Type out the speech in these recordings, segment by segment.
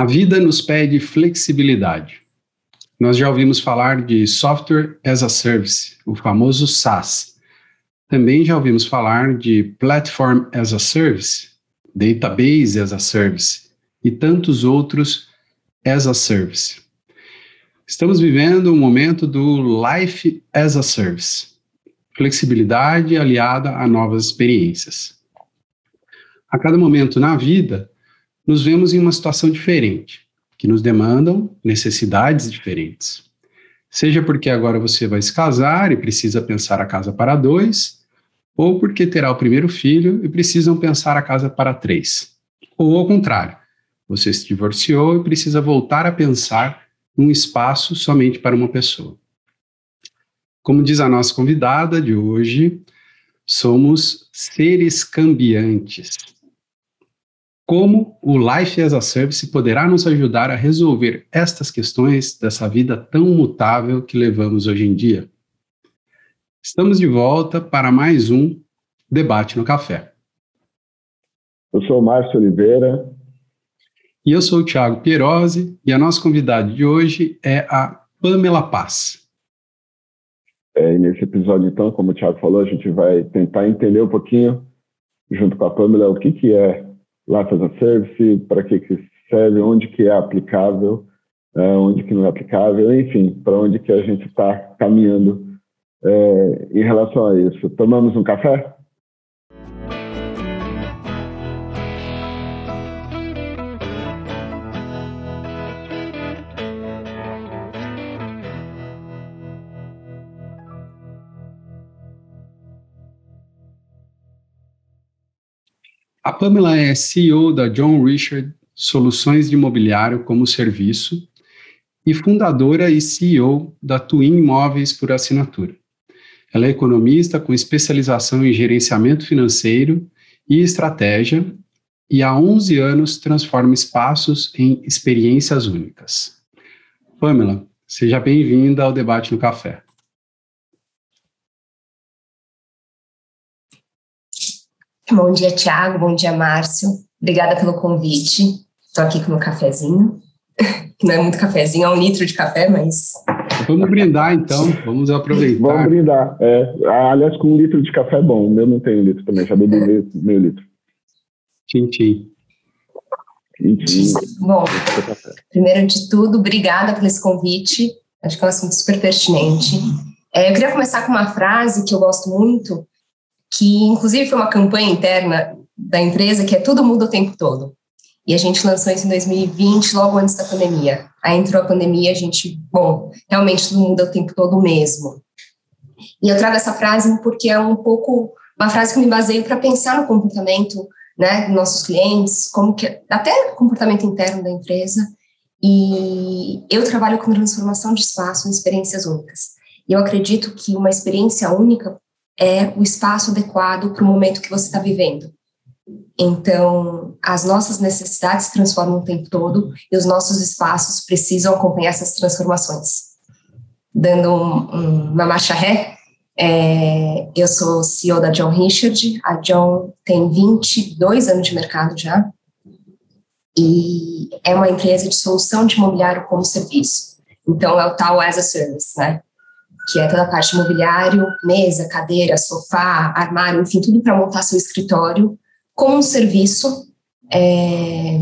A vida nos pede flexibilidade. Nós já ouvimos falar de Software as a Service, o famoso SaaS. Também já ouvimos falar de Platform as a Service, Database as a Service e tantos outros as a Service. Estamos vivendo um momento do Life as a Service, flexibilidade aliada a novas experiências. A cada momento na vida, nos vemos em uma situação diferente, que nos demandam necessidades diferentes. Seja porque agora você vai se casar e precisa pensar a casa para dois, ou porque terá o primeiro filho e precisam pensar a casa para três. Ou ao contrário, você se divorciou e precisa voltar a pensar um espaço somente para uma pessoa. Como diz a nossa convidada de hoje, somos seres cambiantes. Como o Life as a Service poderá nos ajudar a resolver estas questões dessa vida tão mutável que levamos hoje em dia? Estamos de volta para mais um Debate no Café. Eu sou o Márcio Oliveira. E eu sou o Thiago Pierosi, e a nossa convidada de hoje é a Pamela Paz. É, nesse episódio, então, como o Thiago falou, a gente vai tentar entender um pouquinho, junto com a Pamela, o que, que é Life as a Service, para que, que serve, onde que é aplicável, é, onde que não é aplicável, enfim, para onde que a gente está caminhando é, em relação a isso. Tomamos um café? A Pamela é CEO da John Richard Soluções de Imobiliário como Serviço e fundadora e CEO da Twin Imóveis por Assinatura. Ela é economista com especialização em gerenciamento financeiro e estratégia e há 11 anos transforma espaços em experiências únicas. Pamela, seja bem-vinda ao Debate no Café. Bom dia, Tiago. Bom dia, Márcio. Obrigada pelo convite. Estou aqui com meu cafezinho. Não é muito cafezinho, é um litro de café, mas. Vamos brindar então, vamos aproveitar. Vamos brindar. É, aliás, com um litro de café é bom. O meu não tem um litro também, já bebi meio, meio litro. Tchim, tchim. Bom, primeiro de tudo, obrigada por esse convite. Acho que é um assunto super pertinente. É, eu queria começar com uma frase que eu gosto muito, que inclusive foi uma campanha interna da empresa que é tudo muda o tempo todo. E a gente lançou isso em 2020, logo antes da pandemia. Aí entrou a pandemia, a gente, bom, realmente tudo muda o tempo todo mesmo. E eu trago essa frase porque é um pouco uma frase que me baseio para pensar no comportamento, né, dos nossos clientes, como que até comportamento interno da empresa. E eu trabalho com transformação de espaço em experiências únicas. E eu acredito que uma experiência única é o espaço adequado para o momento que você está vivendo. Então, as nossas necessidades se transformam o tempo todo e os nossos espaços precisam acompanhar essas transformações. Dando um, um, uma marcha ré, é, eu sou CEO da John Richard, a John tem 22 anos de mercado já, e é uma empresa de solução de imobiliário como serviço. Então, é o tal as a service, né? Que é toda a parte imobiliário, mesa, cadeira, sofá, armário, enfim, tudo para montar seu escritório com um serviço. É,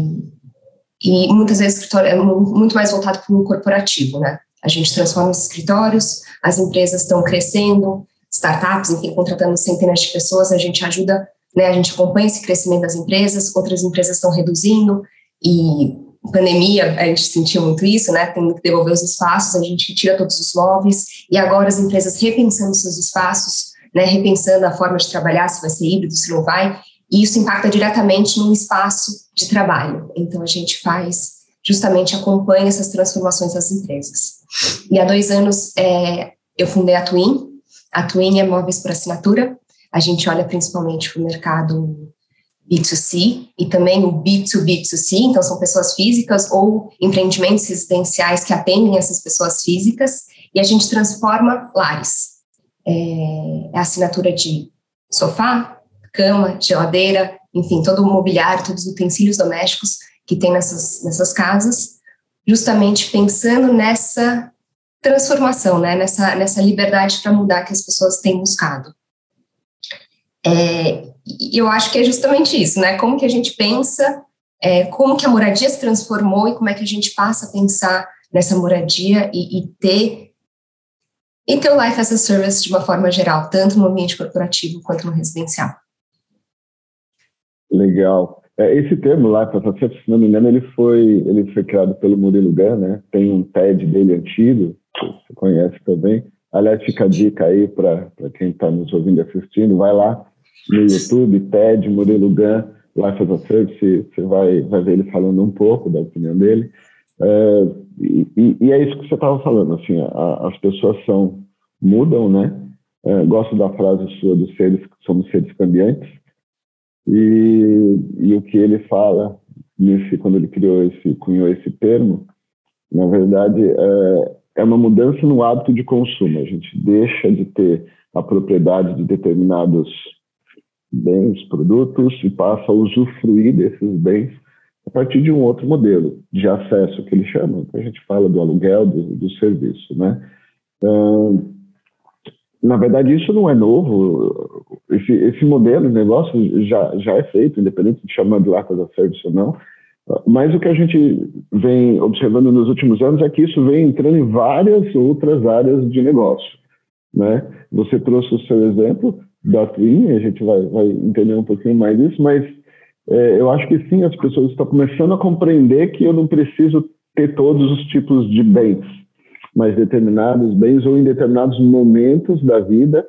e muitas vezes o escritório é muito mais voltado para o corporativo, né? A gente transforma os escritórios, as empresas estão crescendo, startups, enfim, contratando centenas de pessoas, a gente ajuda, né? A gente acompanha esse crescimento das empresas, outras empresas estão reduzindo e pandemia, a gente sentiu muito isso, né? Tem que devolver os espaços, a gente tira todos os móveis, e agora as empresas repensando seus espaços, né? Repensando a forma de trabalhar, se vai ser híbrido, se não vai, e isso impacta diretamente no espaço de trabalho. Então, a gente faz, justamente acompanha essas transformações das empresas. E há dois anos, é, eu fundei a Twin, a Twin é móveis por assinatura, a gente olha principalmente para o mercado B2C e também o B2B2C, então são pessoas físicas ou empreendimentos residenciais que atendem essas pessoas físicas e a gente transforma lares. É, a assinatura de sofá, cama, geladeira, enfim, todo o mobiliário, todos os utensílios domésticos que tem nessas, nessas casas, justamente pensando nessa transformação, né, nessa, nessa liberdade para mudar que as pessoas têm buscado. É, eu acho que é justamente isso, né, como que a gente pensa, é, como que a moradia se transformou e como é que a gente passa a pensar nessa moradia e, e ter e ter o Life as a Service de uma forma geral, tanto no ambiente corporativo quanto no residencial. Legal. É, esse termo, Life as a Service, se não me engano, ele foi, ele foi criado pelo Murilo Gun, né? Tem um TED dele antigo, você conhece também. Aliás, fica a dica aí para quem está nos ouvindo e assistindo, vai lá no YouTube, TED, Murilo Gun, Life as a Service, você vai, vai ver ele falando um pouco da opinião dele. É, e, e, é isso que você estava falando, assim, a, as pessoas são, mudam, né? É, gosto da frase sua dos seres, somos seres cambiantes, e, e o que ele fala, nesse, quando ele criou esse, cunhou esse termo, na verdade, é, é uma mudança no hábito de consumo, a gente deixa de ter a propriedade de determinados bens, produtos, e passa a usufruir desses bens a partir de um outro modelo de acesso que ele chama, que a gente fala do aluguel, do, do serviço, né? Então, na verdade, isso não é novo. Esse, esse modelo de negócio já, já é feito, independente de chamar de Lacas a Service ou não. Mas o que a gente vem observando nos últimos anos é que isso vem entrando em várias outras áreas de negócio. Né? Você trouxe o seu exemplo da Twin, a gente vai, vai entender um pouquinho mais disso, mas é, eu acho que sim, as pessoas estão começando a compreender que eu não preciso ter todos os tipos de bens, mas determinados bens ou em determinados momentos da vida,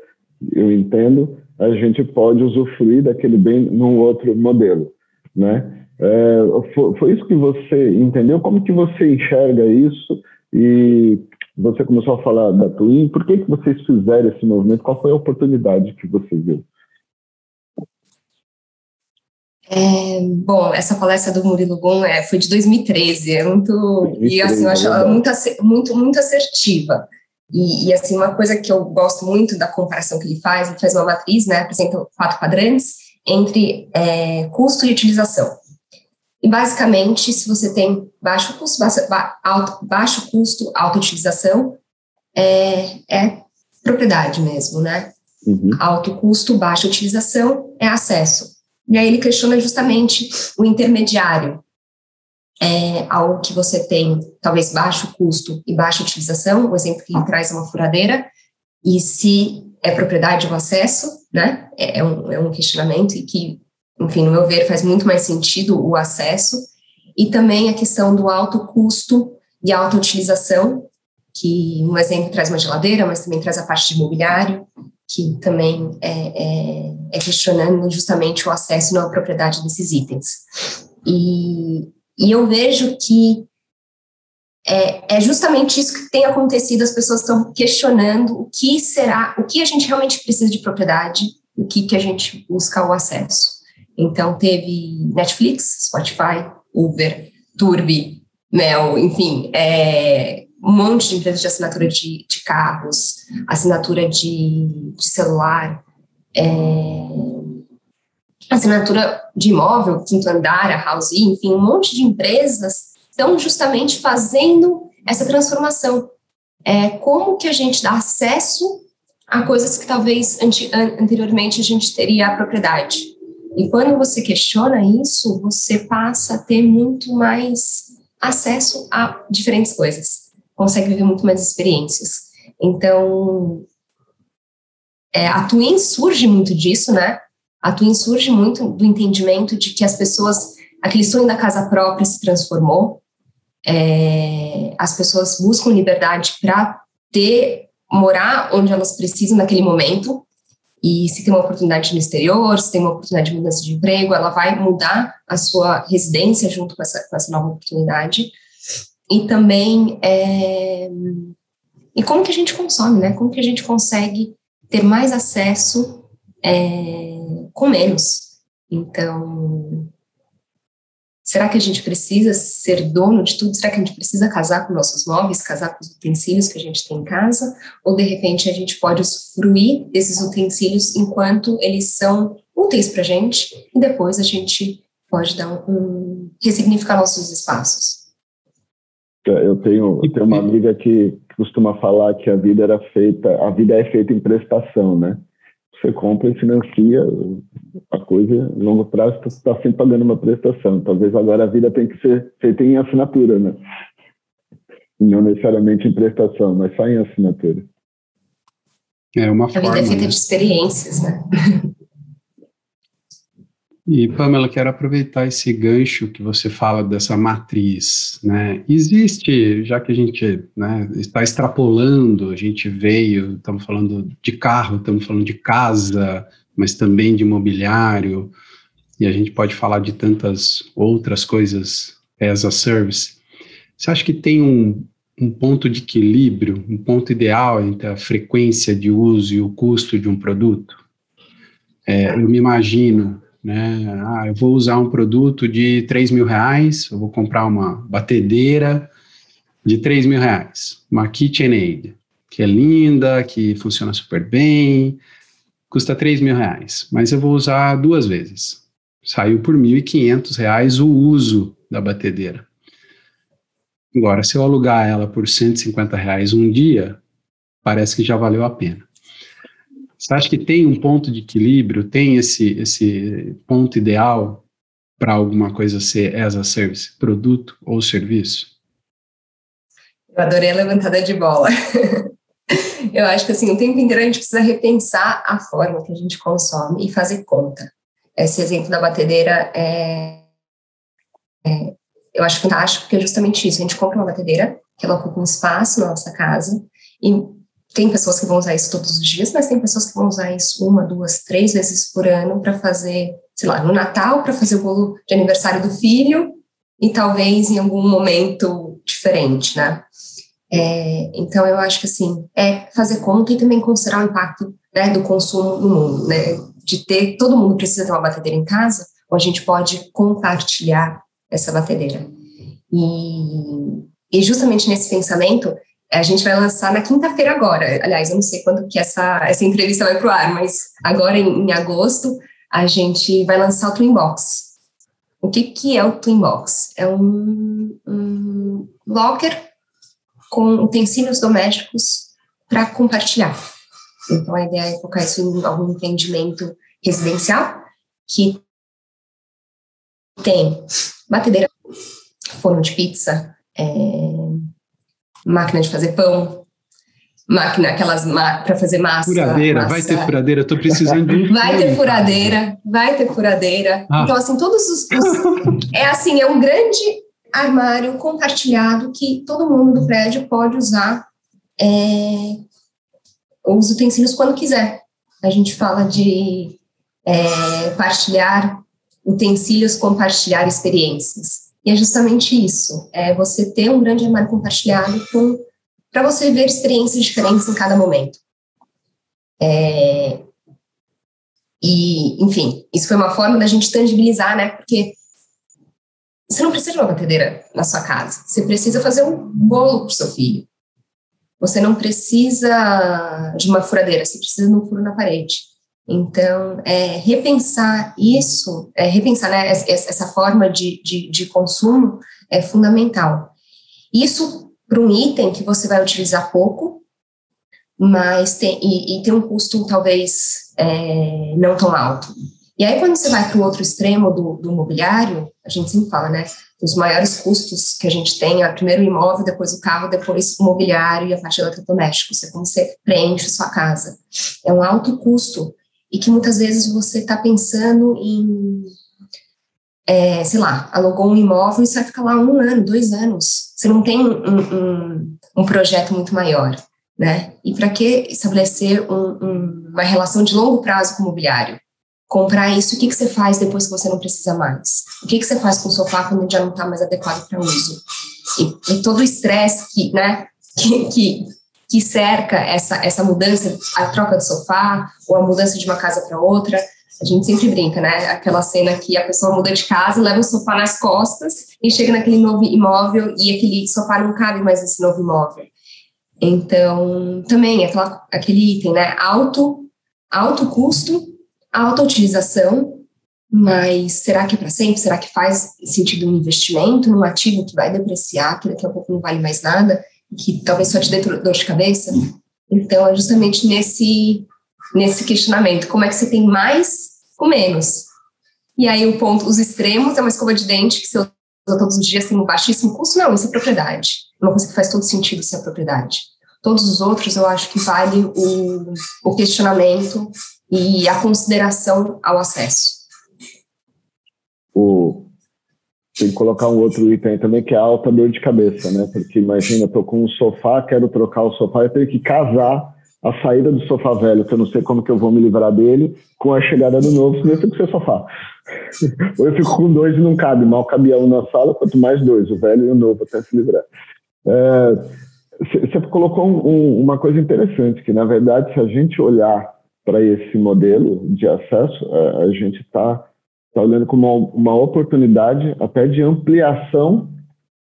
eu entendo, a gente pode usufruir daquele bem num outro modelo, né? É, foi, foi, isso que você entendeu? Como que você enxerga isso? E você começou a falar da Twin, por que, que vocês fizeram esse movimento? Qual foi a oportunidade que você viu? É, bom, essa palestra do Murilo Gun é, foi de 2013, é muito, 2013, e assim, eu acho ela muito, muito, muito assertiva. E, e, assim, uma coisa que eu gosto muito da comparação que ele faz, ele faz uma matriz, né, apresenta quatro quadrantes entre é, custo e utilização. E basicamente, se você tem baixo custo, baixo, alto, baixo custo, alta utilização, é, é propriedade mesmo, né? Uhum. Alto custo, baixa utilização é acesso. E aí ele questiona justamente o intermediário, é, algo que você tem talvez baixo custo e baixa utilização, o exemplo que ele traz é uma furadeira, e se é propriedade ou acesso, né, é, é um, é um questionamento e que, enfim, no meu ver, faz muito mais sentido o acesso, e também a questão do alto custo e alta utilização, que um exemplo traz uma geladeira, mas também traz a parte de imobiliário, que também é, é, é, questionando justamente o acesso e não a propriedade desses itens. E, e eu vejo que é, é, justamente isso que tem acontecido, as pessoas estão questionando o que será, o que a gente realmente precisa de propriedade, o que, que a gente busca o acesso. Então, teve Netflix, Spotify, Uber, Turbi, Mel, enfim, é, um monte de empresas de assinatura de, de carros, assinatura de, de celular, é, assinatura de imóvel, quinto andar, a House, enfim, um monte de empresas estão justamente fazendo essa transformação. É, como que a gente dá acesso a coisas que talvez anteriormente a gente teria a propriedade. E quando você questiona isso, você passa a ter muito mais acesso a diferentes coisas consegue viver muito mais experiências. Então, é, a Twin surge muito disso, né? A Twin surge muito do entendimento de que as pessoas, aquele sonho da casa própria se transformou, é, as pessoas buscam liberdade para ter, morar onde elas precisam naquele momento, e se tem uma oportunidade no exterior, se tem uma oportunidade de mudança de emprego, ela vai mudar a sua residência junto com essa, com essa nova oportunidade e também é, e como que a gente consome, né? Como que a gente consegue ter mais acesso é, com menos. Então, será que a gente precisa ser dono de tudo? Será que a gente precisa casar com nossos móveis, casar com os utensílios que a gente tem em casa? Ou de repente a gente pode usufruir desses utensílios enquanto eles são úteis para a gente e depois a gente pode dar um, um ressignificar nossos espaços. Eu tenho, eu tenho uma amiga que costuma falar que a vida era feita, a vida é feita em prestação, né? Você compra e financia a coisa, em longo prazo você está sempre pagando uma prestação. Talvez agora a vida tem que ser feita em assinatura, né? Não necessariamente em prestação, mas só em assinatura. É uma a forma. A vida é feita né? de experiências, né? E, Pamela, quero aproveitar esse gancho que você fala dessa matriz, né? Existe, já que a gente né, está extrapolando, a gente veio, estamos falando de carro, estamos falando de casa, mas também de imobiliário, e a gente pode falar de tantas outras coisas as a service. Você acha que tem um, um ponto de equilíbrio, um ponto ideal entre a frequência de uso e o custo de um produto? É, eu me imagino né? Ah, eu vou usar um produto de 3 mil reais, eu vou comprar uma batedeira de 3 mil reais, uma KitchenAid, que é linda, que funciona super bem, custa 3 mil reais, mas eu vou usar duas vezes. Saiu por 1.500 reais o uso da batedeira. Agora, se eu alugar ela por 150 reais um dia, parece que já valeu a pena. Você acha que tem um ponto de equilíbrio, tem esse, esse ponto ideal para alguma coisa ser as a service, produto ou serviço? Eu adorei a levantada de bola. Eu acho que assim, o tempo inteiro a gente precisa repensar a forma que a gente consome e fazer conta. Esse exemplo da batedeira é, é eu acho fantástico, porque é justamente isso. A gente compra uma batedeira, que ela ocupa um espaço na nossa casa, e tem pessoas que vão usar isso todos os dias, mas tem pessoas que vão usar isso uma, duas, três vezes por ano para fazer, sei lá, no Natal, para fazer o bolo de aniversário do filho e talvez em algum momento diferente, né? É, então, eu acho que, assim, é fazer conta e também considerar o impacto né, do consumo no mundo, né? De ter, todo mundo precisa ter uma batedeira em casa, ou a gente pode compartilhar essa batedeira. E, e justamente nesse pensamento, a gente vai lançar na quinta-feira agora. Aliás, eu não sei quando que essa, essa entrevista vai para o ar, mas agora em, em, agosto a gente vai lançar o Twinbox. O que, que é o Twinbox? É um, um locker com utensílios domésticos para compartilhar. Então, a ideia é colocar isso em algum empreendimento residencial que tem batedeira, forno de pizza, é, máquina de fazer pão, máquina, aquelas para fazer massa. Furadeira, massa. vai ter furadeira, estou precisando de um. Vai ter furadeira, vai ter furadeira. Ah. Então, assim, todos os, os. é assim, é um grande armário compartilhado que todo mundo do prédio pode usar é, os utensílios quando quiser. A gente fala de é, partilhar utensílios, compartilhar experiências. E é justamente isso, é você ter um grande armário compartilhado para você ver experiências diferentes em cada momento. É, e, enfim, isso foi uma forma da gente tangibilizar, né? Porque você não precisa de uma batedeira na sua casa, você precisa fazer um bolo para o seu filho. Você não precisa de uma furadeira, você precisa de um furo na parede. Então, é, repensar isso, é, repensar né, essa forma de, de, de, consumo é fundamental. Isso para um item que você vai utilizar pouco, mas tem, e, e tem um custo talvez é, não tão alto. E aí, quando você vai para o outro extremo do, do mobiliário, a gente sempre fala, né? Os maiores custos que a gente tem é primeiro o imóvel, depois o carro, depois o mobiliário e a parte de eletrodomésticos. É como você preenche sua casa. É um alto custo e que muitas vezes você está pensando em, é, sei lá, alugou um imóvel e você vai ficar lá um ano, dois anos. Você não tem um, um, um projeto muito maior, né? E para que estabelecer um, uma relação de longo prazo com o mobiliário? Comprar isso, o que, que você faz depois que você não precisa mais? O que, que você faz com o sofá quando já não está mais adequado para uso? E, e, todo o estresse que, né, que, que que cerca essa, essa mudança, a troca de sofá ou a mudança de uma casa para outra. A gente sempre brinca, né? Aquela cena que a pessoa muda de casa, leva o sofá nas costas e chega naquele novo imóvel e aquele sofá não cabe mais nesse novo imóvel. Então, também aquela, aquele item, né? Alto, alto custo, alta utilização mas será que é para sempre? Será que faz sentido um investimento num ativo que vai depreciar, que daqui a pouco não vale mais nada, que talvez só te dê dor de cabeça? Então, é justamente nesse, nesse questionamento: como é que você tem mais com menos? E aí, o ponto, os extremos é uma escova de dente que você usa todos os dias tem um baixíssimo custo? Não, isso é propriedade. Uma coisa que faz todo sentido ser propriedade. Todos os outros, eu acho que vale o, o questionamento e a consideração ao acesso. O, tem que colocar um outro item também, que é alta dor de cabeça, né? Porque imagina, eu tô com um sofá, quero trocar o sofá, eu tenho que casar a saída do sofá velho, que eu não sei como que eu vou me livrar dele, com a chegada do novo, senão eu fico sem sofá. Ou eu fico com dois e não cabe, mal cabia um na sala, quanto mais dois, o velho e o novo, até se livrar. Você é, colocou um, um, uma coisa interessante, que na verdade, se a gente olhar para esse modelo de acesso, a gente está tá olhando como uma, uma oportunidade até de ampliação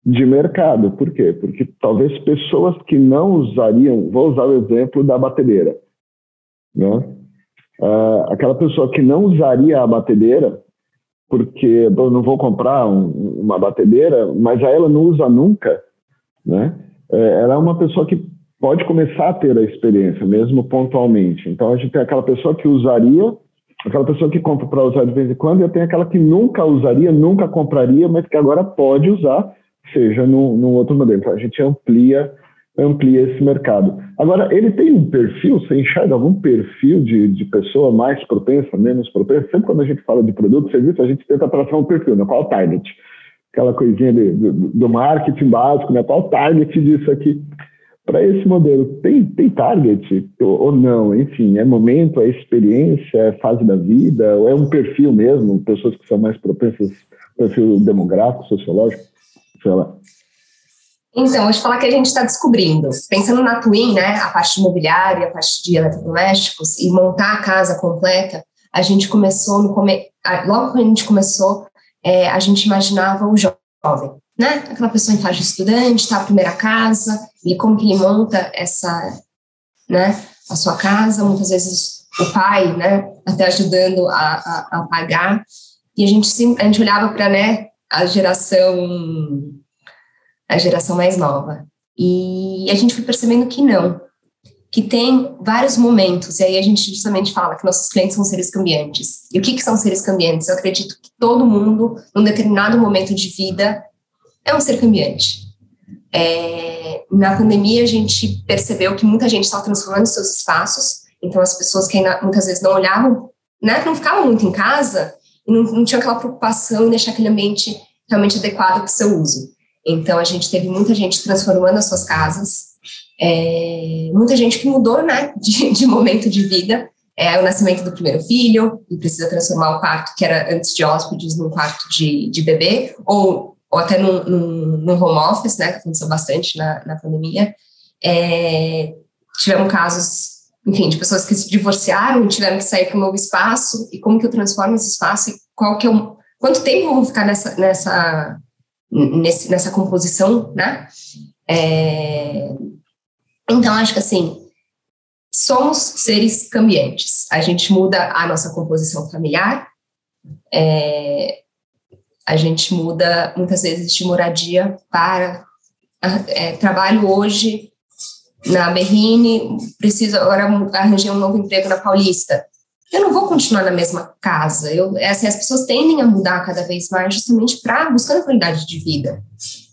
de mercado. Por quê? Porque talvez pessoas que não usariam, vou usar o exemplo da batedeira, né? Uh, aquela pessoa que não usaria a batedeira, porque eu não vou comprar um, uma batedeira, mas a ela não usa nunca, né? É, ela é uma pessoa que pode começar a ter a experiência, mesmo pontualmente. Então, a gente tem aquela pessoa que usaria, aquela pessoa que compra para usar de vez em quando, eu tenho aquela que nunca usaria, nunca compraria, mas que agora pode usar, seja num, num outro modelo. Então, a gente amplia amplia esse mercado. Agora, ele tem um perfil, você enxerga algum perfil de, de pessoa mais propensa, menos propensa? Sempre quando a gente fala de produto, serviço, a gente tenta traçar um perfil, né? qual o target? Aquela coisinha de, do, do marketing básico, né? qual o target disso aqui? Para esse modelo, tem, tem target ou, não? Enfim, é momento, é experiência, é fase da vida, ou é um perfil mesmo, pessoas que são mais propensas, perfil demográfico, sociológico, sei lá. Então, te falar que a gente está descobrindo. Pensando na Twin, né, a parte imobiliária, a parte de eletrodomésticos, e montar a casa completa, a gente começou no come... logo que a gente começou, é, a gente imaginava o jovem, né? Aquela pessoa em de estudante, tá a primeira casa, e como que ele monta essa, né, a sua casa, muitas vezes o pai, né, até ajudando a, a, a pagar, e a gente, a gente olhava para, né, a geração a geração mais nova. E a gente foi percebendo que não, que tem vários momentos, e aí a gente justamente fala que nossos clientes são seres cambiantes. E o que, que são seres cambiantes? Eu acredito que todo mundo, num determinado momento de vida, é um ser cambiante. É, na pandemia, a gente percebeu que muita gente estava transformando seus espaços, então as pessoas que ainda, muitas vezes não olhavam, né, não ficavam muito em casa, e não, não tinham aquela preocupação em deixar aquele ambiente realmente adequado para o seu uso. Então, a gente teve muita gente transformando as suas casas, é, muita gente que mudou né, de, de momento de vida. É o nascimento do primeiro filho, e precisa transformar o quarto que era antes de hóspedes num quarto de, de bebê, ou, ou até num, home office, né, que aconteceu bastante na, na pandemia. É, tivemos casos, enfim, de pessoas que se divorciaram tiveram que sair para um novo espaço, e como que eu transformo esse espaço, e qual que é o, quanto tempo eu vou ficar nessa, nessa nesse, nessa composição, né? É, então, acho que assim, somos seres cambiantes. A gente muda a nossa composição familiar, é, a gente muda muitas vezes de moradia para é, trabalho hoje na Berrine, preciso agora arranjar um novo emprego na Paulista eu não vou continuar na mesma casa. Eu, é assim, as pessoas tendem a mudar cada vez mais justamente para buscando qualidade de vida.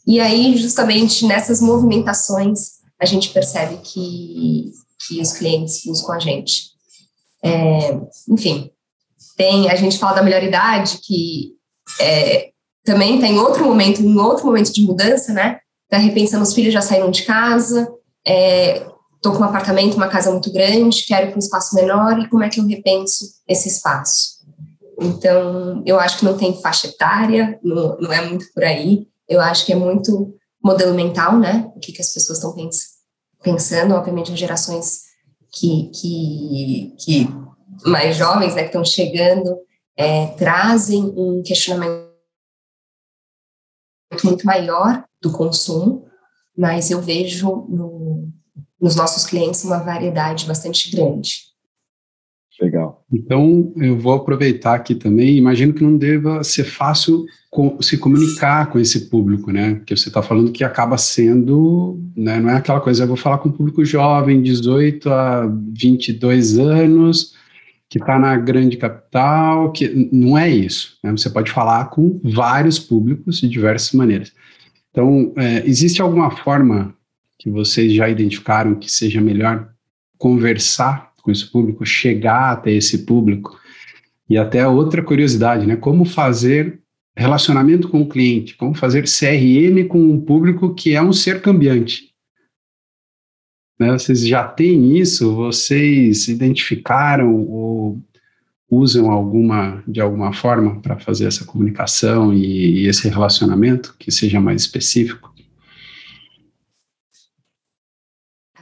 E aí, justamente nessas movimentações, a gente percebe que, que os clientes buscam a gente. É, enfim, tem, a gente fala da melhor idade, que é, também tem outro momento, em outro momento de mudança, né? Tá repensando, os filhos já saíram de casa, é, estou com um apartamento, uma casa muito grande, quero para um espaço menor e como é que eu repenso esse espaço? Então, eu acho que não tem faixa etária, não, não é muito por aí. Eu acho que é muito modelo mental, né? O que, que as pessoas estão pens pensando, obviamente, as gerações que, que, que mais jovens, né, que estão chegando, é, trazem um questionamento muito maior do consumo, mas eu vejo no, nos nossos clientes uma variedade bastante grande. Legal. Então, eu vou aproveitar aqui também. Imagino que não deva ser fácil se comunicar com esse público, né? Porque você está falando que acaba sendo, né? Não é aquela coisa, eu vou falar com um público jovem, 18 a 22 anos, que está na grande capital, que não é isso. Né? Você pode falar com vários públicos de diversas maneiras. Então, é, existe alguma forma que vocês já identificaram que seja melhor conversar com esse público, chegar até esse público? E até outra curiosidade, né? Como fazer relacionamento com o cliente, como fazer CRM com um público que é um ser cambiante. Né? Vocês já têm isso? Vocês identificaram ou usam alguma de alguma forma para fazer essa comunicação e, e, esse relacionamento que seja mais específico?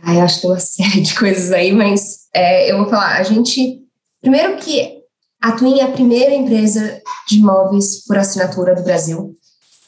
Ah, eu acho que tem uma série de coisas aí, mas é, eu vou falar. A gente, primeiro que a Twin é a primeira empresa de imóveis por assinatura do Brasil.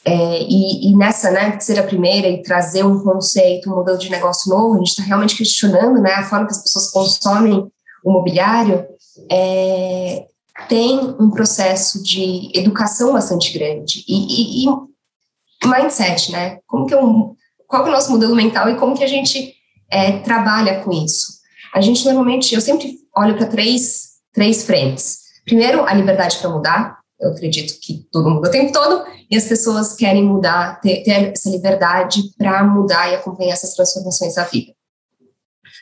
É, e, e, nessa, né, ser a primeira e trazer um conceito, um modelo de negócio novo, a gente está realmente questionando né, a forma que as pessoas consomem o mobiliário, é, tem um processo de educação bastante grande e, e, e mindset, né? Como que eu, qual é o nosso modelo mental e como que a gente é, trabalha com isso? A gente normalmente, eu sempre olho para três, três frentes. Primeiro, a liberdade para mudar, eu acredito que todo mundo o tempo todo, e as pessoas querem mudar, ter, ter essa liberdade para mudar e acompanhar essas transformações da vida.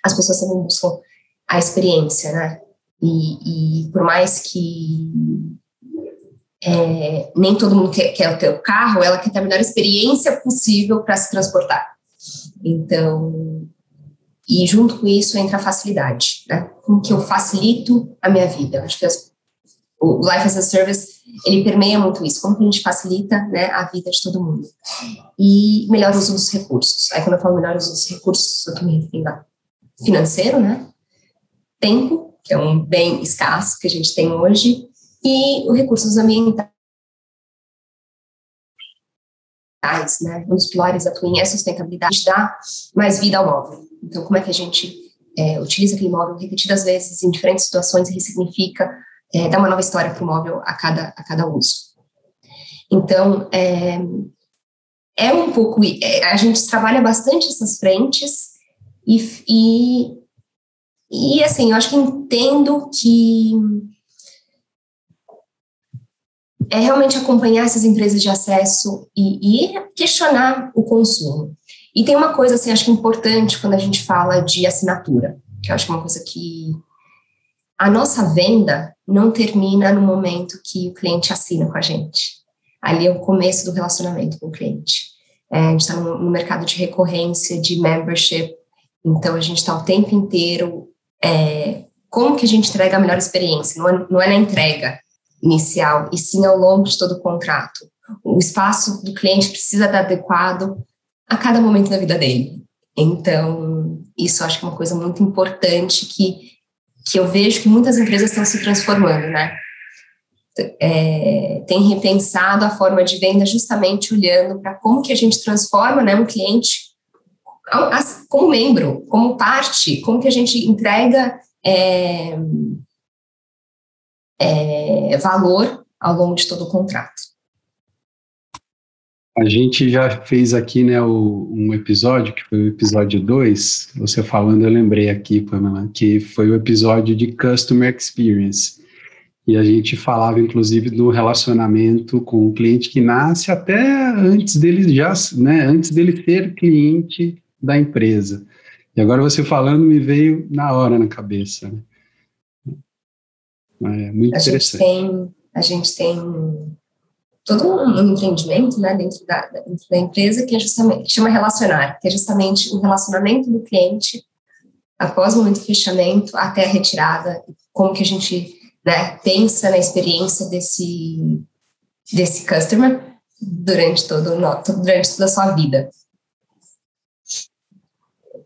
As pessoas também buscam a experiência, né? E, e por mais que é, nem todo mundo quer, quer o carro, ela quer ter a melhor experiência possível para se transportar. Então, e junto com isso entra a facilidade, né? Como que eu facilito a minha vida? Acho que as, o Life as a Service ele permeia muito isso, como que a gente facilita né, a vida de todo mundo. E melhor uso dos recursos. Aí quando eu falo melhor uso dos recursos, eu estou me referindo a financeiro, né? Tempo, que é um bem escasso que a gente tem hoje, e os recursos ambientais. Né? Um dos pilares da Twin é sustentabilidade, dar mais vida ao móvel. Então, como é que a gente é, utiliza aquele móvel repetidas vezes em diferentes situações e ressignifica é, uma nova história para o móvel a cada, a cada uso. Então, é, é um pouco. É, a gente trabalha bastante essas frentes e, e, e, assim, eu acho que entendo que é realmente acompanhar essas empresas de acesso e, e questionar o consumo. E tem uma coisa, assim, acho que importante quando a gente fala de assinatura, que eu acho que é uma coisa que a nossa venda não termina no momento que o cliente assina com a gente. Ali é o começo do relacionamento com o cliente. É, a gente está no, no, mercado de recorrência, de membership, então a gente está o tempo inteiro. É, como que a gente entrega a melhor experiência? Não é, não é na entrega inicial, e sim ao longo de todo o contrato. O espaço do cliente precisa estar adequado a cada momento da vida dele. Então, isso acho que é uma coisa muito importante que que eu vejo que muitas empresas estão se transformando, né? É, tem repensado a forma de venda justamente olhando para como que a gente transforma né, um cliente como membro, como parte, como que a gente entrega é, é, valor ao longo de todo o contrato. A gente já fez aqui né, o, um episódio, que foi o episódio 2, você falando, eu lembrei aqui, Pamela, que foi o episódio de Customer Experience. E a gente falava, inclusive, do relacionamento com o cliente que nasce até antes dele já, né, antes dele ser cliente da empresa. E agora você falando me veio na hora na cabeça. Né? É muito a interessante. Gente tem, a gente tem todo um empreendimento né, dentro, da, dentro da empresa que é justamente chama relacionar, que é justamente o relacionamento do cliente após o momento do fechamento até a retirada, como que a gente né, pensa na experiência desse desse customer durante todo durante toda a sua vida.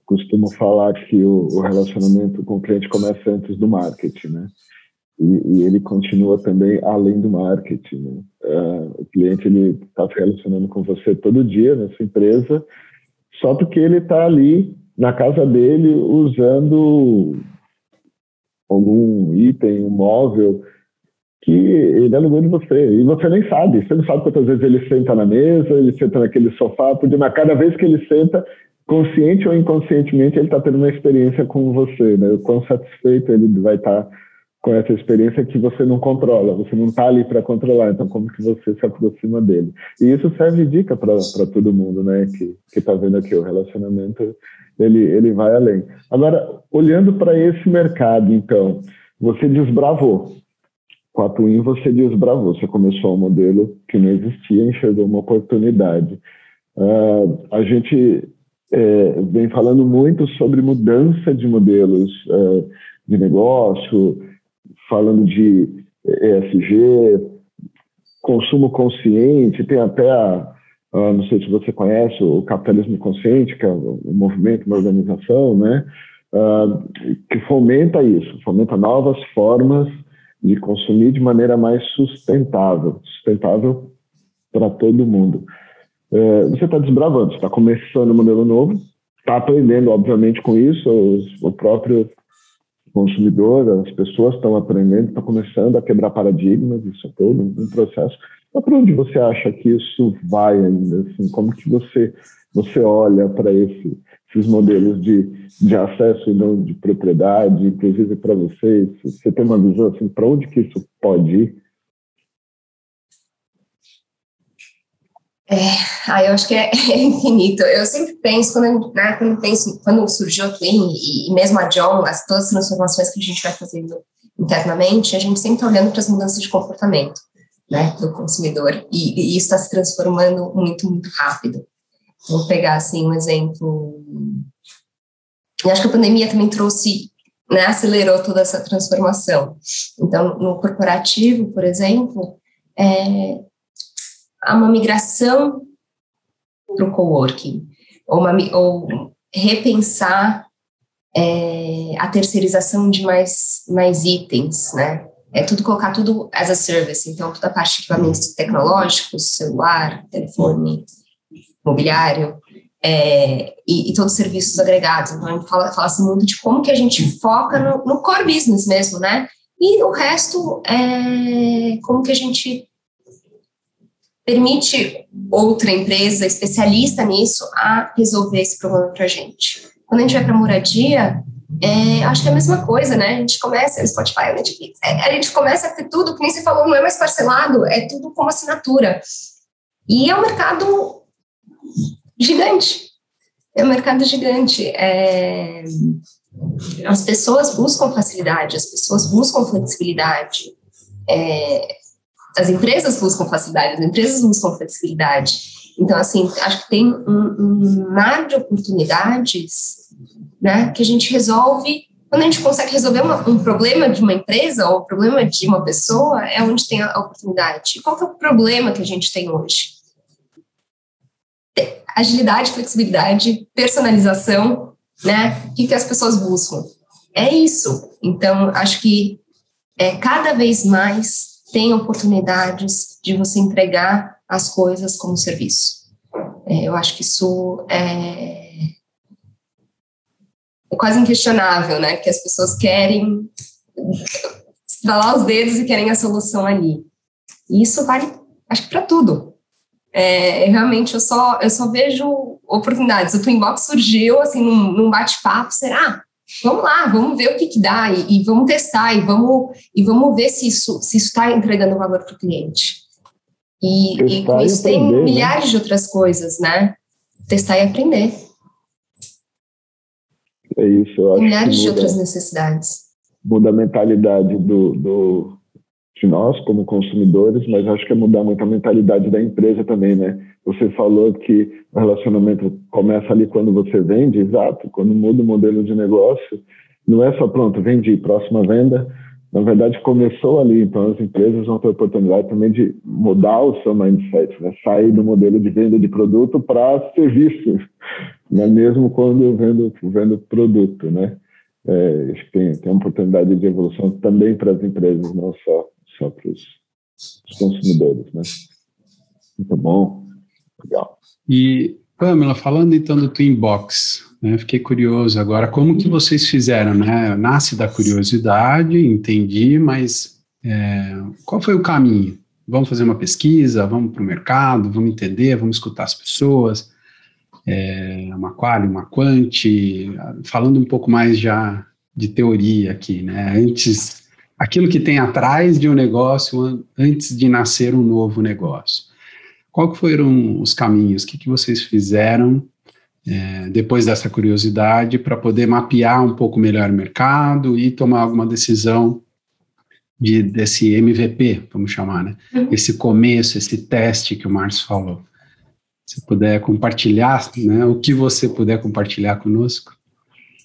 Costumo falar que o, o relacionamento com o cliente começa antes do marketing, né? E, e, ele continua também além do marketing. Né? Uh, o cliente ele está se relacionando com você todo dia na sua empresa, só porque ele está ali na casa dele usando algum item, um móvel, que ele alugou de você. E você nem sabe. Você não sabe quantas vezes ele senta na mesa, ele senta naquele sofá, porque mas cada vez que ele senta, consciente ou inconscientemente, ele está tendo uma experiência com você. Né? O quão satisfeito ele vai estar tá com essa experiência que você não controla, você não está ali para controlar, então como que você se aproxima dele? E isso serve de dica para todo mundo, né, que está vendo aqui o relacionamento, ele, ele vai além. Agora, olhando para esse mercado, então, você desbravou, com a Twin você desbravou, você começou um modelo que não existia, enxergou uma oportunidade. Uh, a gente é, vem falando muito sobre mudança de modelos uh, de negócio, falando de ESG, consumo consciente, tem até a, a, não sei se você conhece o capitalismo consciente, que é um movimento, uma organização, né, uh, que fomenta isso, fomenta novas formas de consumir de maneira mais sustentável, sustentável para todo mundo. Uh, você está desbravando, está começando um modelo novo, está aprendendo, obviamente, com isso, os, o próprio consumidor, as pessoas estão aprendendo, estão começando a quebrar paradigmas, isso é todo um processo. Mas para onde você acha que isso vai ainda? Assim, como que você você olha para esse, esses modelos de, de acesso e não de propriedade, inclusive para vocês? Você tem uma visão assim, para onde que isso pode ir? É, aí eu acho que é, é, infinito. Eu sempre penso, quando, né, quando, penso, quando surgiu a Twin e, e, mesmo a John, as, todas as transformações que a gente vai fazendo internamente, a gente sempre está olhando para as mudanças de comportamento né, do consumidor e, e isso está se transformando muito, muito rápido. Vou pegar assim um exemplo. Eu acho que a pandemia também trouxe, né, acelerou toda essa transformação. Então, no corporativo, por exemplo, é, há uma migração para o coworking, ou, uma, ou repensar é, a terceirização de mais, mais itens, né? É tudo colocar tudo as a service, então toda a parte de equipamentos tecnológicos, celular, telefone, mobiliário, é, e, e, todos os serviços agregados. Então, a fala, fala assim muito de como que a gente foca no, no core business mesmo, né? E o resto é como que a gente permite outra empresa especialista nisso a resolver esse problema para a gente. Quando a gente vai para moradia, é, acho que é a mesma coisa, né? A gente começa, o Spotify, o Netflix, é, a gente começa a ter tudo, que nem você falou, não é mais parcelado, é tudo como assinatura. E é um mercado gigante. É um mercado gigante. É, as pessoas buscam facilidade, as pessoas buscam flexibilidade. É, as empresas buscam facilidade, as empresas buscam flexibilidade. Então, assim, acho que tem um, um mar de oportunidades né, que a gente resolve. Quando a gente consegue resolver uma, um problema de uma empresa ou um problema de uma pessoa, é onde tem a oportunidade. qual que é o problema que a gente tem hoje? Agilidade, flexibilidade, personalização, né? O que, que as pessoas buscam? É isso. Então, acho que é, cada vez mais tem oportunidades de você entregar as coisas como serviço. É, eu acho que isso é, é quase inquestionável, né? Que as pessoas querem estralar os dedos e querem a solução ali. E isso vale, acho que para tudo. É, realmente eu só eu só vejo oportunidades. O Twinbox surgiu assim num, num bate-papo, será? Vamos lá, vamos ver o que, que dá e, e, vamos testar e vamos, e vamos ver se isso se está entregando valor para o cliente. E, e com isso tem né? milhares de outras coisas, né? Testar e aprender. É isso, eu acho milhares de outras necessidades. Muda a mentalidade do, do, de nós como consumidores, mas acho que é mudar muito a mentalidade da empresa também, né? Você falou que o relacionamento começa ali quando você vende, exato, quando muda o modelo de negócio, não é só pronto, vendi, próxima venda, na verdade começou ali, então as empresas vão ter oportunidade também de mudar o seu mindset, né? sair do modelo de venda de produto para serviço, né? mesmo quando eu vendo, vendo produto, né? É, tem, tem uma oportunidade de evolução também para as empresas, não só, só para os consumidores, né? Muito bom. Legal. E, Pamela, falando então do Twinbox, Né? Fiquei curioso agora, como que vocês fizeram, né? Nasce da curiosidade, entendi, mas é, qual foi o caminho? Vamos fazer uma pesquisa, vamos para o mercado, vamos entender, vamos escutar as pessoas, é, uma quali, uma quanti, falando um pouco mais já de teoria aqui, né? Antes, aquilo que tem atrás de um negócio, antes de nascer um novo negócio. Qual que foram os caminhos? O que, que vocês fizeram é, depois dessa curiosidade para poder mapear um pouco melhor o mercado e tomar alguma decisão de, desse MVP, vamos chamar, né? Uhum. Esse começo, esse teste que o Márcio falou. Se puder compartilhar, né, o que você puder compartilhar conosco.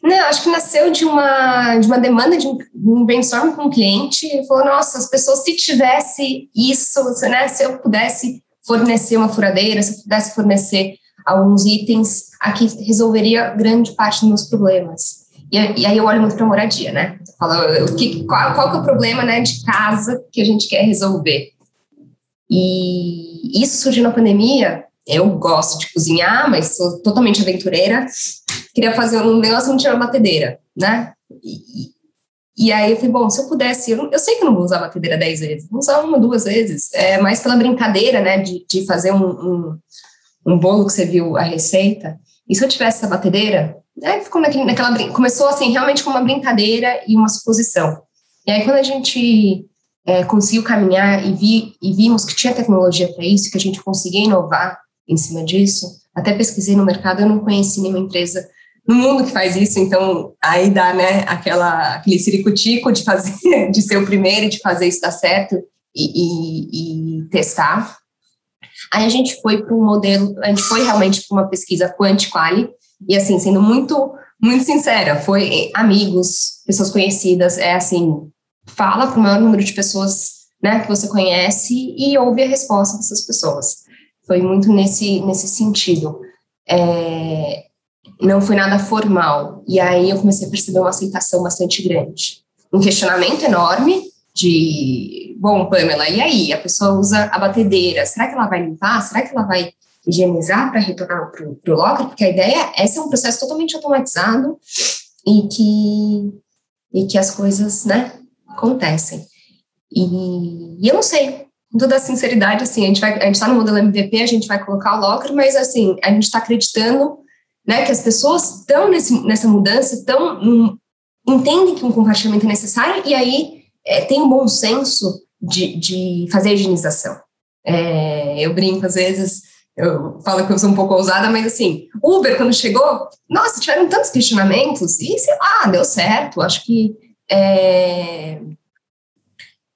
Não, acho que nasceu de uma, de uma demanda de um, um brainstorm com um cliente. Ele falou: Nossa, as pessoas, se tivesse isso, né, se eu pudesse fornecer uma furadeira, se eu pudesse fornecer alguns itens, aqui resolveria grande parte dos meus problemas. E, e aí eu olho muito para moradia, né? Falo, o que, qual, qual que é o problema né, de casa que a gente quer resolver? E isso surgiu na pandemia. Eu gosto de cozinhar, mas sou totalmente aventureira. Queria fazer um negócio onde tinha uma batedeira, né? E, e aí eu falei, bom, se eu pudesse, eu, eu, sei que eu não vou usar a batedeira dez vezes, vou usar uma, duas vezes, é mais pela brincadeira, né, de, de fazer um, um, um bolo que você viu a receita. E se eu tivesse essa batedeira, aí ficou naquele, naquela começou assim realmente com uma brincadeira e uma suposição. E aí quando a gente é, conseguiu caminhar e, vi, e vimos que tinha tecnologia para isso, que a gente conseguia inovar em cima disso, até pesquisei no mercado, eu não conheci nenhuma empresa no mundo que faz isso, então aí dá, né, aquela, aquele ciricutico de fazer, de ser o primeiro, de fazer isso dar certo e, e, e testar. Aí a gente foi para um modelo, a gente foi realmente para uma pesquisa quanti-quali, e assim, sendo muito, muito sincera, foi amigos, pessoas conhecidas, é assim, fala para o maior número de pessoas né, que você conhece e ouve a resposta dessas pessoas. Foi muito nesse, nesse sentido. É, não foi nada formal. E aí eu comecei a perceber uma aceitação bastante grande. Um questionamento enorme de, bom, Pamela, e aí? A pessoa usa a batedeira, será que ela vai limpar? Será que ela vai higienizar para retornar para o locker? Porque a ideia é ser um processo totalmente automatizado e que, e que as coisas, né, acontecem. E, e eu não sei, com toda a sinceridade, assim, a gente está no modelo MVP, a gente vai colocar o locker, mas assim, a gente está acreditando, né, que as pessoas estão nessa mudança, estão, um, entendem que um compartilhamento é necessário e aí é, tem um bom senso de, de fazer a higienização. É, eu brinco às vezes, eu falo que eu sou um pouco ousada, mas assim, Uber, quando chegou, nossa, tiveram tantos questionamentos e sei lá, deu certo. Acho que é,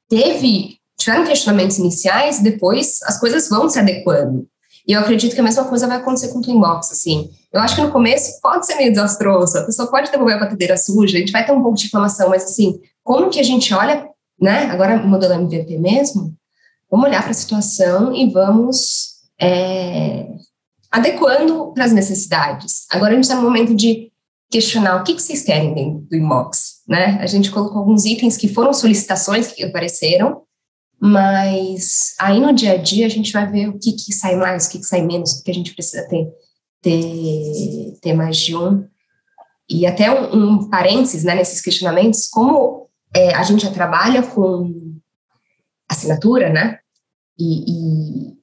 teve, tiveram questionamentos iniciais, depois as coisas vão se adequando. E eu acredito que a mesma coisa vai acontecer com o Twinbox, assim. Eu acho que no começo pode ser meio desastroso, a pessoa pode devolver a batedeira suja, a gente vai ter um pouco de inflamação, mas assim, como que a gente olha, né? Agora, modelo MVP mesmo, vamos olhar para a situação e vamos é, adequando para as necessidades. Agora a gente está no momento de questionar o que, que vocês querem dentro do inbox, né? A gente colocou alguns itens que foram solicitações que apareceram, mas aí no dia a dia a gente vai ver o que, que sai mais, o que, que sai menos, o que a gente precisa ter, ter, ter mais de um. E até um, um parênteses né, nesses questionamentos, como é, a gente já trabalha com assinatura, né? E, e,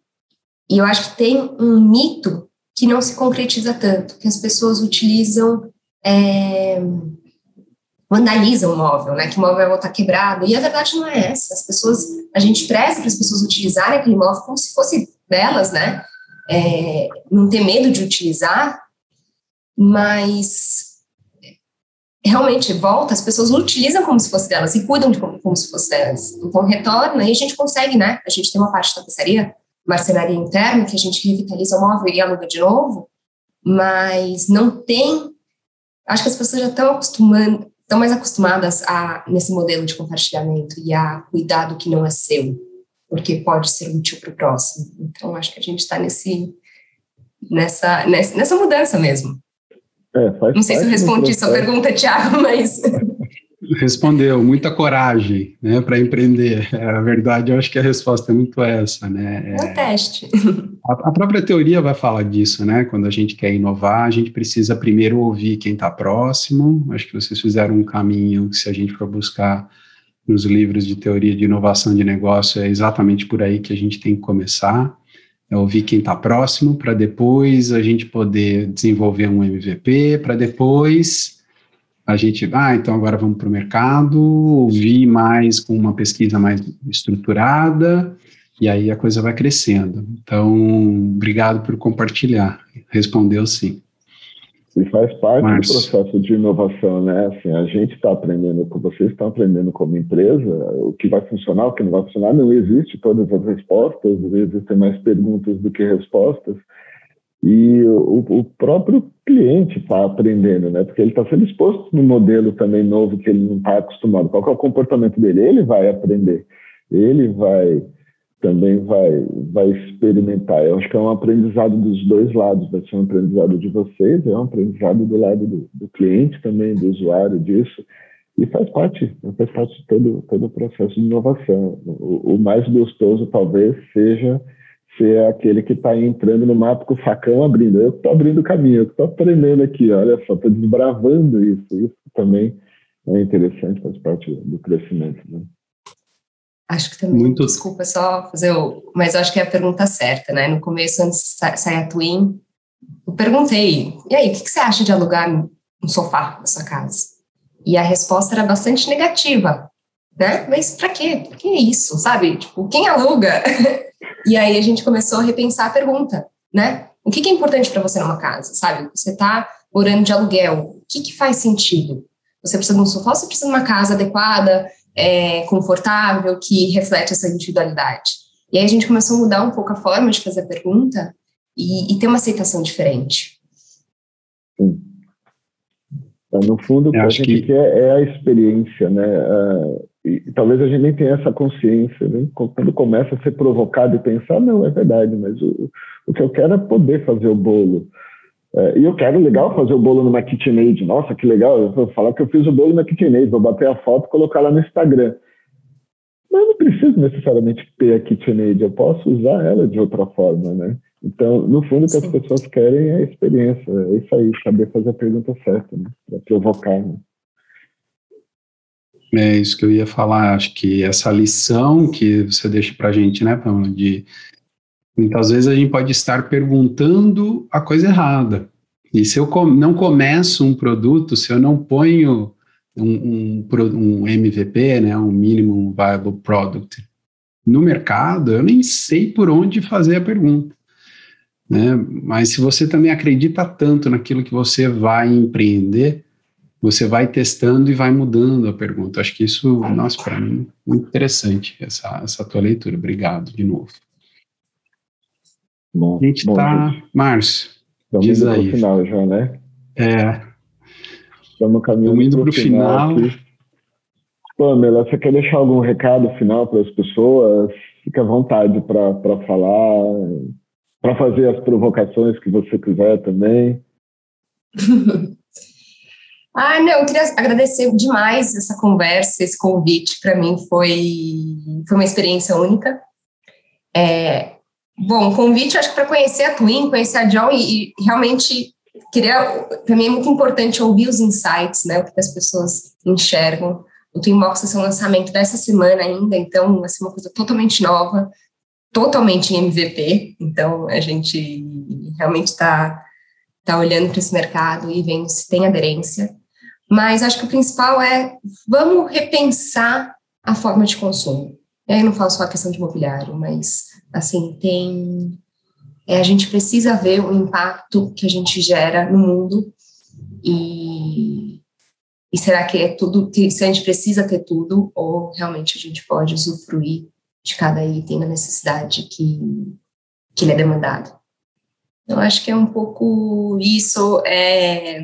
e, eu acho que tem um mito que não se concretiza tanto, que as pessoas utilizam, é, vandalizam o móvel, né? Que o móvel vai voltar quebrado. E a verdade não é essa. As pessoas, a gente preza para as pessoas utilizarem aquele móvel como se fosse delas, né? É, não ter medo de utilizar, mas realmente volta, as pessoas utilizam como se fosse delas e cuidam de como, como se fosse delas. Então, retorna e a gente consegue, né? A gente tem uma parte de tapeçaria, marcenaria interna, que a gente revitaliza o móvel e aluga de novo, mas não tem. Acho que as pessoas já estão acostumando, estão mais acostumadas a nesse modelo de compartilhamento e a cuidar do que não é seu, porque pode ser útil para o próximo. Então, acho que a gente está nesse nessa, nessa mudança mesmo. É, Não sei se eu respondi sua pergunta, Tiago, mas. Respondeu, muita coragem, né, para empreender. É, a verdade, eu acho que a resposta é muito essa, né? É, é um teste. A, a, própria teoria vai falar disso, né? Quando a gente quer inovar, a gente precisa primeiro ouvir quem está próximo. Acho que vocês fizeram um caminho que, se a gente for buscar nos livros de teoria de inovação de negócio, é exatamente por aí que a gente tem que começar. É ouvir quem está próximo, para depois a gente poder desenvolver um MVP, para depois a gente, ah, então agora vamos para o mercado, ouvir mais com uma pesquisa mais estruturada, e aí a coisa vai crescendo. Então, obrigado por compartilhar. Respondeu sim. E faz parte do processo de inovação, né? Assim, a gente está aprendendo, vocês estão aprendendo como empresa, o que vai funcionar, o que não vai funcionar, não existe todas as respostas, existem mais perguntas do que respostas. E o, o próprio cliente está aprendendo, né? Porque ele está sendo exposto no modelo também novo que ele não está acostumado. Qual é o comportamento dele? Ele vai aprender, ele vai também vai vai experimentar. Eu acho que é um aprendizado dos dois lados. Vai ser um aprendizado de vocês, é um aprendizado do lado do, do cliente também, do usuário disso. E faz parte, faz parte de todo, todo o processo de inovação. O, o mais gostoso talvez seja ser aquele que está entrando no mato com o facão abrindo. Eu estou abrindo o caminho, eu estou aprendendo aqui, olha só, estou desbravando isso. Isso também é interessante, faz parte do crescimento. Né? Acho que também, Muito... desculpa só fazer o... Mas acho que é a pergunta certa, né? No começo, antes de sair a Twin, eu perguntei, e aí, o que, que você acha de alugar um sofá na sua casa? E a resposta era bastante negativa, né? Mas para quê? Pra que isso, sabe? Tipo, quem aluga? E aí a gente começou a repensar a pergunta, né? O que, que é importante para você numa casa, sabe? Você está morando de aluguel, o que, que faz sentido? Você precisa de um sofá, você precisa de uma casa adequada, é, confortável, que reflete essa individualidade. E aí a gente começou a mudar um pouco a forma de fazer a pergunta e, e ter uma aceitação diferente. Sim. É, no fundo, o que a gente que... quer é a experiência, né? Uh, e, talvez a gente nem tenha essa consciência, né? quando começa a ser provocado e pensar, não, é verdade, mas o, o que eu quero é poder fazer o bolo. É, e eu quero, legal, fazer o bolo numa KitchenAid. Nossa, que legal, eu vou falar que eu fiz o bolo na KitchenAid, vou bater a foto e colocar lá no Instagram. Mas não preciso necessariamente ter a KitchenAid, eu posso usar ela de outra forma, né? Então, no fundo, o que as pessoas querem é a experiência, é isso aí, saber fazer a pergunta certa, né? Para provocar, né? É isso que eu ia falar. Acho que essa lição que você deixa para a gente, né, Pamela, de muitas vezes a gente pode estar perguntando a coisa errada. E se eu não começo um produto, se eu não ponho um, um, um MVP, né, um Minimum Viable Product, no mercado, eu nem sei por onde fazer a pergunta. Né? Mas se você também acredita tanto naquilo que você vai empreender, você vai testando e vai mudando a pergunta. Acho que isso, nossa, para mim, muito interessante essa, essa tua leitura. Obrigado de novo. Bom, a gente está, Márcio, Estamos diz indo aí. final já, né? É. Estamos caminhando para o final. final Pamela, você quer deixar algum recado final para as pessoas? Fique à vontade para falar, para fazer as provocações que você quiser também. Ah, não, eu queria agradecer demais essa conversa, esse convite. Para mim foi, foi uma experiência única. É, bom, convite, acho que para conhecer a Twin, conhecer a John e, e realmente queria. Para mim é muito importante ouvir os insights, né, o que as pessoas enxergam. O Twin Box vai ser um lançamento dessa semana ainda, então vai ser uma coisa totalmente nova, totalmente em MVP. Então a gente realmente está tá olhando para esse mercado e vendo se tem aderência. Mas acho que o principal é vamos repensar a forma de consumo. E aí não falo só a questão de mobiliário, mas assim tem é, a gente precisa ver o impacto que a gente gera no mundo e, e será que é tudo se a gente precisa ter tudo ou realmente a gente pode usufruir de cada item na necessidade que que ele é demandado. Eu acho que é um pouco isso. É,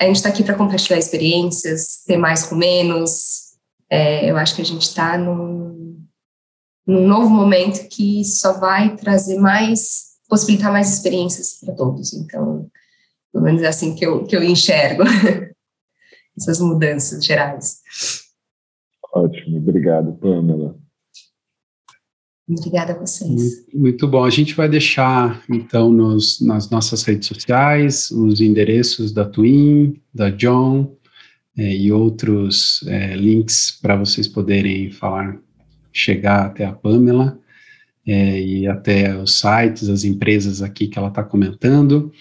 a gente está aqui para compartilhar experiências, ter mais com menos. É, eu acho que a gente está num, num novo momento que só vai trazer mais, possibilitar mais experiências para todos. Então, pelo menos é assim que eu, que eu enxergo. essas mudanças gerais. Ótimo, obrigado, Pamela. Obrigada a vocês. Muito bom. A gente vai deixar, então, nos, nas nossas redes sociais, os endereços da Twin, da John é, e outros é, links para vocês poderem falar, chegar até a Pamela é, e até os sites, as empresas aqui que ela está comentando.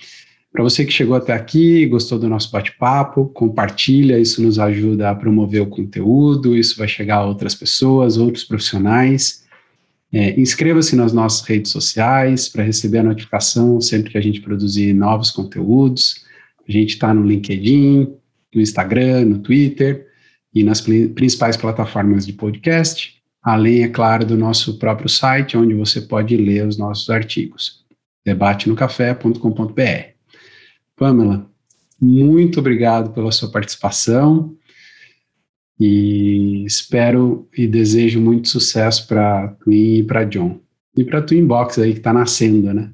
Para você que chegou até aqui, gostou do nosso bate-papo, compartilha, isso nos ajuda a promover o conteúdo, isso vai chegar a outras pessoas, outros profissionais. É, Inscreva-se nas nossas redes sociais para receber a notificação sempre que a gente produzir novos conteúdos. A gente está no LinkedIn, no Instagram, no Twitter e nas principais plataformas de podcast, além, é claro, do nosso próprio site, onde você pode ler os nossos artigos, debatenocafé.com.br. Pamela, muito obrigado pela sua participação. E espero e desejo muito sucesso para Twin e para John. E para Twin Box aí que está nascendo, né?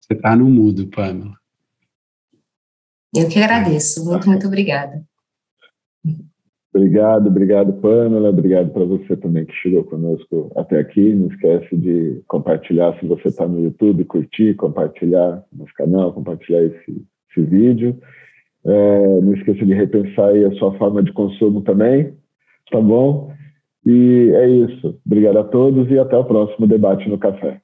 Você está no mudo, Pamela. Eu que agradeço. Muito, muito obrigada. Obrigado, obrigado, Pamela. Obrigado para você também que chegou conosco até aqui. Não esquece de compartilhar se você está no YouTube, curtir, compartilhar no canal, compartilhar esse, esse vídeo. É, não esqueça de repensar a sua forma de consumo também, tá bom? E é isso. Obrigado a todos e até o próximo debate no café.